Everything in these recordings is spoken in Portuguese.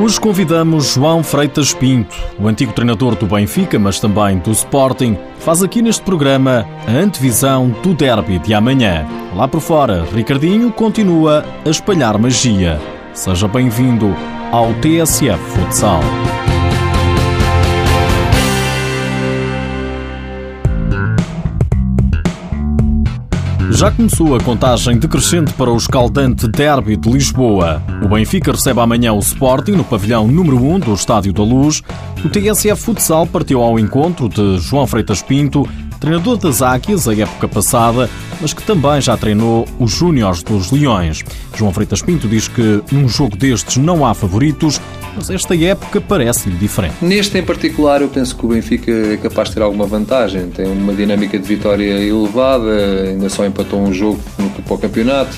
Hoje convidamos João Freitas Pinto, o antigo treinador do Benfica, mas também do Sporting, faz aqui neste programa a antevisão do derby de amanhã. Lá por fora, Ricardinho continua a espalhar magia. Seja bem-vindo ao TSF Futsal. Já começou a contagem decrescente para o escaldante derby de Lisboa. O Benfica recebe amanhã o Sporting no pavilhão número 1 do Estádio da Luz. O TSF Futsal partiu ao encontro de João Freitas Pinto, treinador das Águias a época passada, mas que também já treinou os Júniores dos Leões. João Freitas Pinto diz que num jogo destes não há favoritos, mas esta época parece-lhe diferente. Neste em particular, eu penso que o Benfica é capaz de ter alguma vantagem. Tem uma dinâmica de vitória elevada, ainda só empatou um jogo no, para campeonato.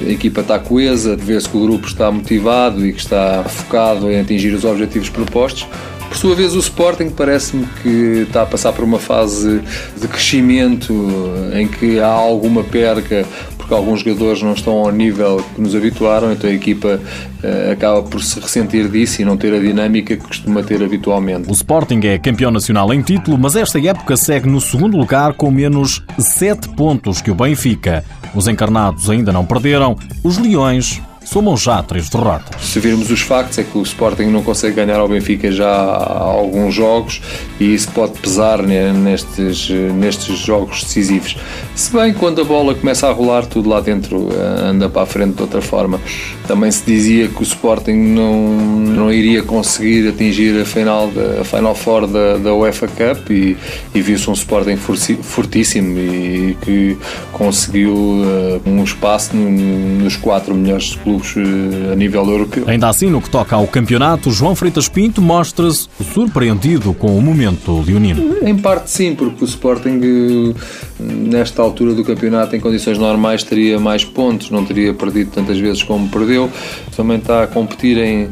A equipa está coesa, vê-se que o grupo está motivado e que está focado em atingir os objetivos propostos. Por sua vez, o Sporting parece-me que está a passar por uma fase de crescimento em que há alguma perca porque alguns jogadores não estão ao nível que nos habituaram, então a equipa uh, acaba por se ressentir disso e não ter a dinâmica que costuma ter habitualmente. O Sporting é campeão nacional em título, mas esta época segue no segundo lugar com menos 7 pontos que o Benfica. Os encarnados ainda não perderam, os Leões somam já três derrotas. Se virmos os factos, é que o Sporting não consegue ganhar ao Benfica já há alguns jogos e isso pode pesar nestes, nestes jogos decisivos. Se bem quando a bola começa a rolar, tudo lá dentro eh, anda para a frente de outra forma. Também se dizia que o Sporting não, não iria conseguir atingir a final, a final Four da, da UEFA Cup e, e viu-se um Sporting fortíssimo e que conseguiu uh, um espaço nos quatro melhores clubes clubes eh, a nível europeu. Ainda assim, no que toca ao campeonato, João Freitas Pinto mostra-se surpreendido com o momento leonino. Em parte sim, porque o Sporting eh, nesta altura do campeonato em condições normais teria mais pontos, não teria perdido tantas vezes como perdeu. Também está a competir em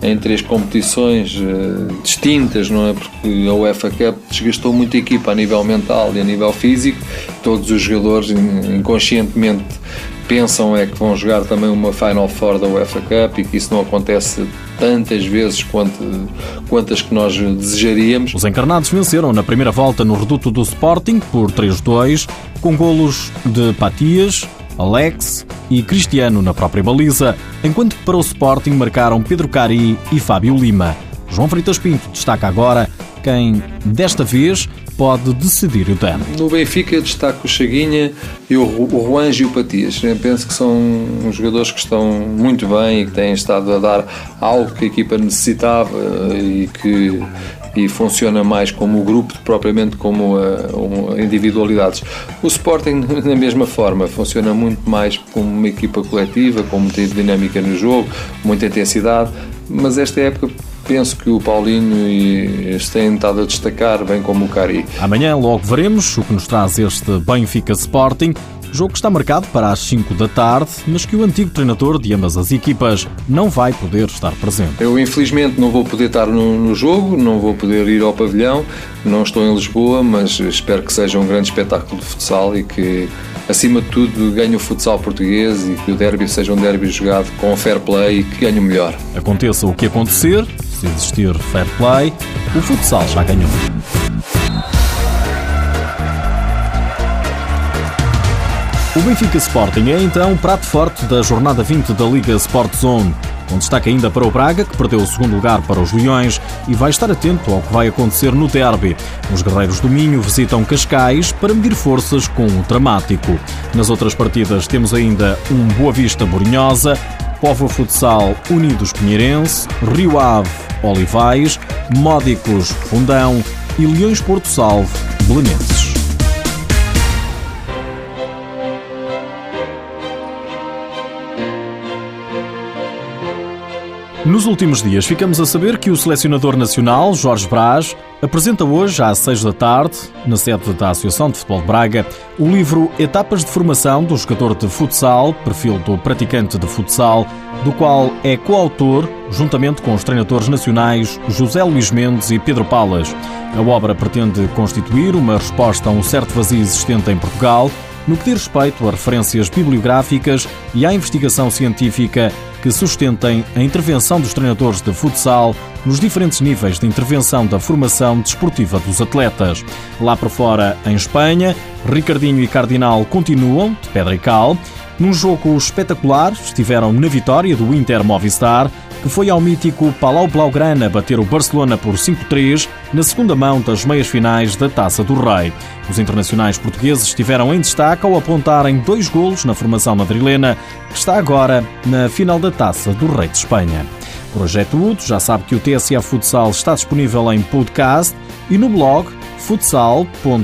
em três competições uh, distintas, não é? Porque a UEFA Cup desgastou muito a equipa a nível mental e a nível físico. Todos os jogadores inconscientemente pensam é que vão jogar também uma Final Four da UEFA Cup e que isso não acontece tantas vezes quanto, quantas que nós desejaríamos. Os encarnados venceram na primeira volta no reduto do Sporting por 3-2, com golos de Patias, Alex e Cristiano na própria baliza, enquanto que para o Sporting marcaram Pedro Cari e Fábio Lima. João Freitas Pinto destaca agora quem, desta vez, pode decidir o derby. No Benfica destaco o Chaguinha e o, Juanjo e o Patias. Penso que são jogadores que estão muito bem e que têm estado a dar algo que a equipa necessitava e que e funciona mais como grupo propriamente como uh, individualidades. O Sporting, da mesma forma, funciona muito mais como uma equipa coletiva, com muita dinâmica no jogo, muita intensidade, mas esta época penso que o Paulinho e este têm estado a destacar, bem como o Cari. Amanhã logo veremos o que nos traz este Benfica Sporting. Jogo que está marcado para as 5 da tarde, mas que o antigo treinador de ambas as equipas não vai poder estar presente. Eu, infelizmente, não vou poder estar no, no, jogo, não vou poder ir ao pavilhão, não estou em Lisboa, mas espero que seja um grande espetáculo de futsal e que, acima de tudo, ganhe o futsal português e que o derby seja um derby jogado com fair play e que ganhe o melhor. Aconteça o que acontecer, se existir fair play, o futsal já ganhou. O Benfica Sporting é então o prato forte da jornada 20 da Liga Sport Zone. Com destaque ainda para o Braga, que perdeu o segundo lugar para os Leões e vai estar atento ao que vai acontecer no derby. Os guerreiros do Minho visitam Cascais para medir forças com o dramático. Nas outras partidas temos ainda um Boa Vista Borinhosa, Povo Futsal Unidos Pinheirense, Rio Ave Olivais, Módicos Fundão e Leões Porto Salvo Belenenses. Nos últimos dias ficamos a saber que o selecionador nacional, Jorge Brás, apresenta hoje, às seis da tarde, na sede da Associação de Futebol de Braga, o livro Etapas de Formação do Jogador de Futsal, perfil do praticante de futsal, do qual é coautor, juntamente com os treinadores nacionais José Luís Mendes e Pedro Palas. A obra pretende constituir uma resposta a um certo vazio existente em Portugal no que diz respeito a referências bibliográficas e à investigação científica que sustentem a intervenção dos treinadores de futsal nos diferentes níveis de intervenção da formação desportiva dos atletas. Lá por fora, em Espanha, Ricardinho e Cardinal continuam, de pedra e cal. Num jogo espetacular, estiveram na vitória do Inter Movistar, foi ao mítico Palau Blaugrana bater o Barcelona por 5-3 na segunda mão das meias finais da Taça do Rei. Os internacionais portugueses estiveram em destaque ao apontarem dois golos na formação madrilena, que está agora na final da Taça do Rei de Espanha. É tudo, já sabe que o TSF Futsal está disponível em podcast e no blog futsal.tsf.pt.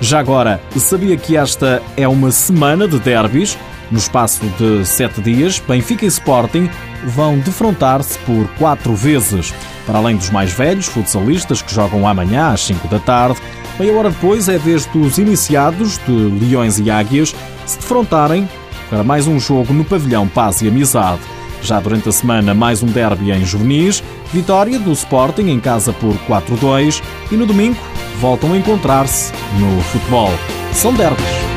Já agora, sabia que esta é uma semana de derbys? No espaço de sete dias, Benfica e Sporting vão defrontar-se por quatro vezes. Para além dos mais velhos futsalistas que jogam amanhã às 5 da tarde, meia hora depois é vez dos iniciados de Leões e Águias se defrontarem para mais um jogo no pavilhão Paz e Amizade. Já durante a semana, mais um derby em juvenis, vitória do Sporting em casa por 4-2 e no domingo voltam a encontrar-se no futebol. São derbys.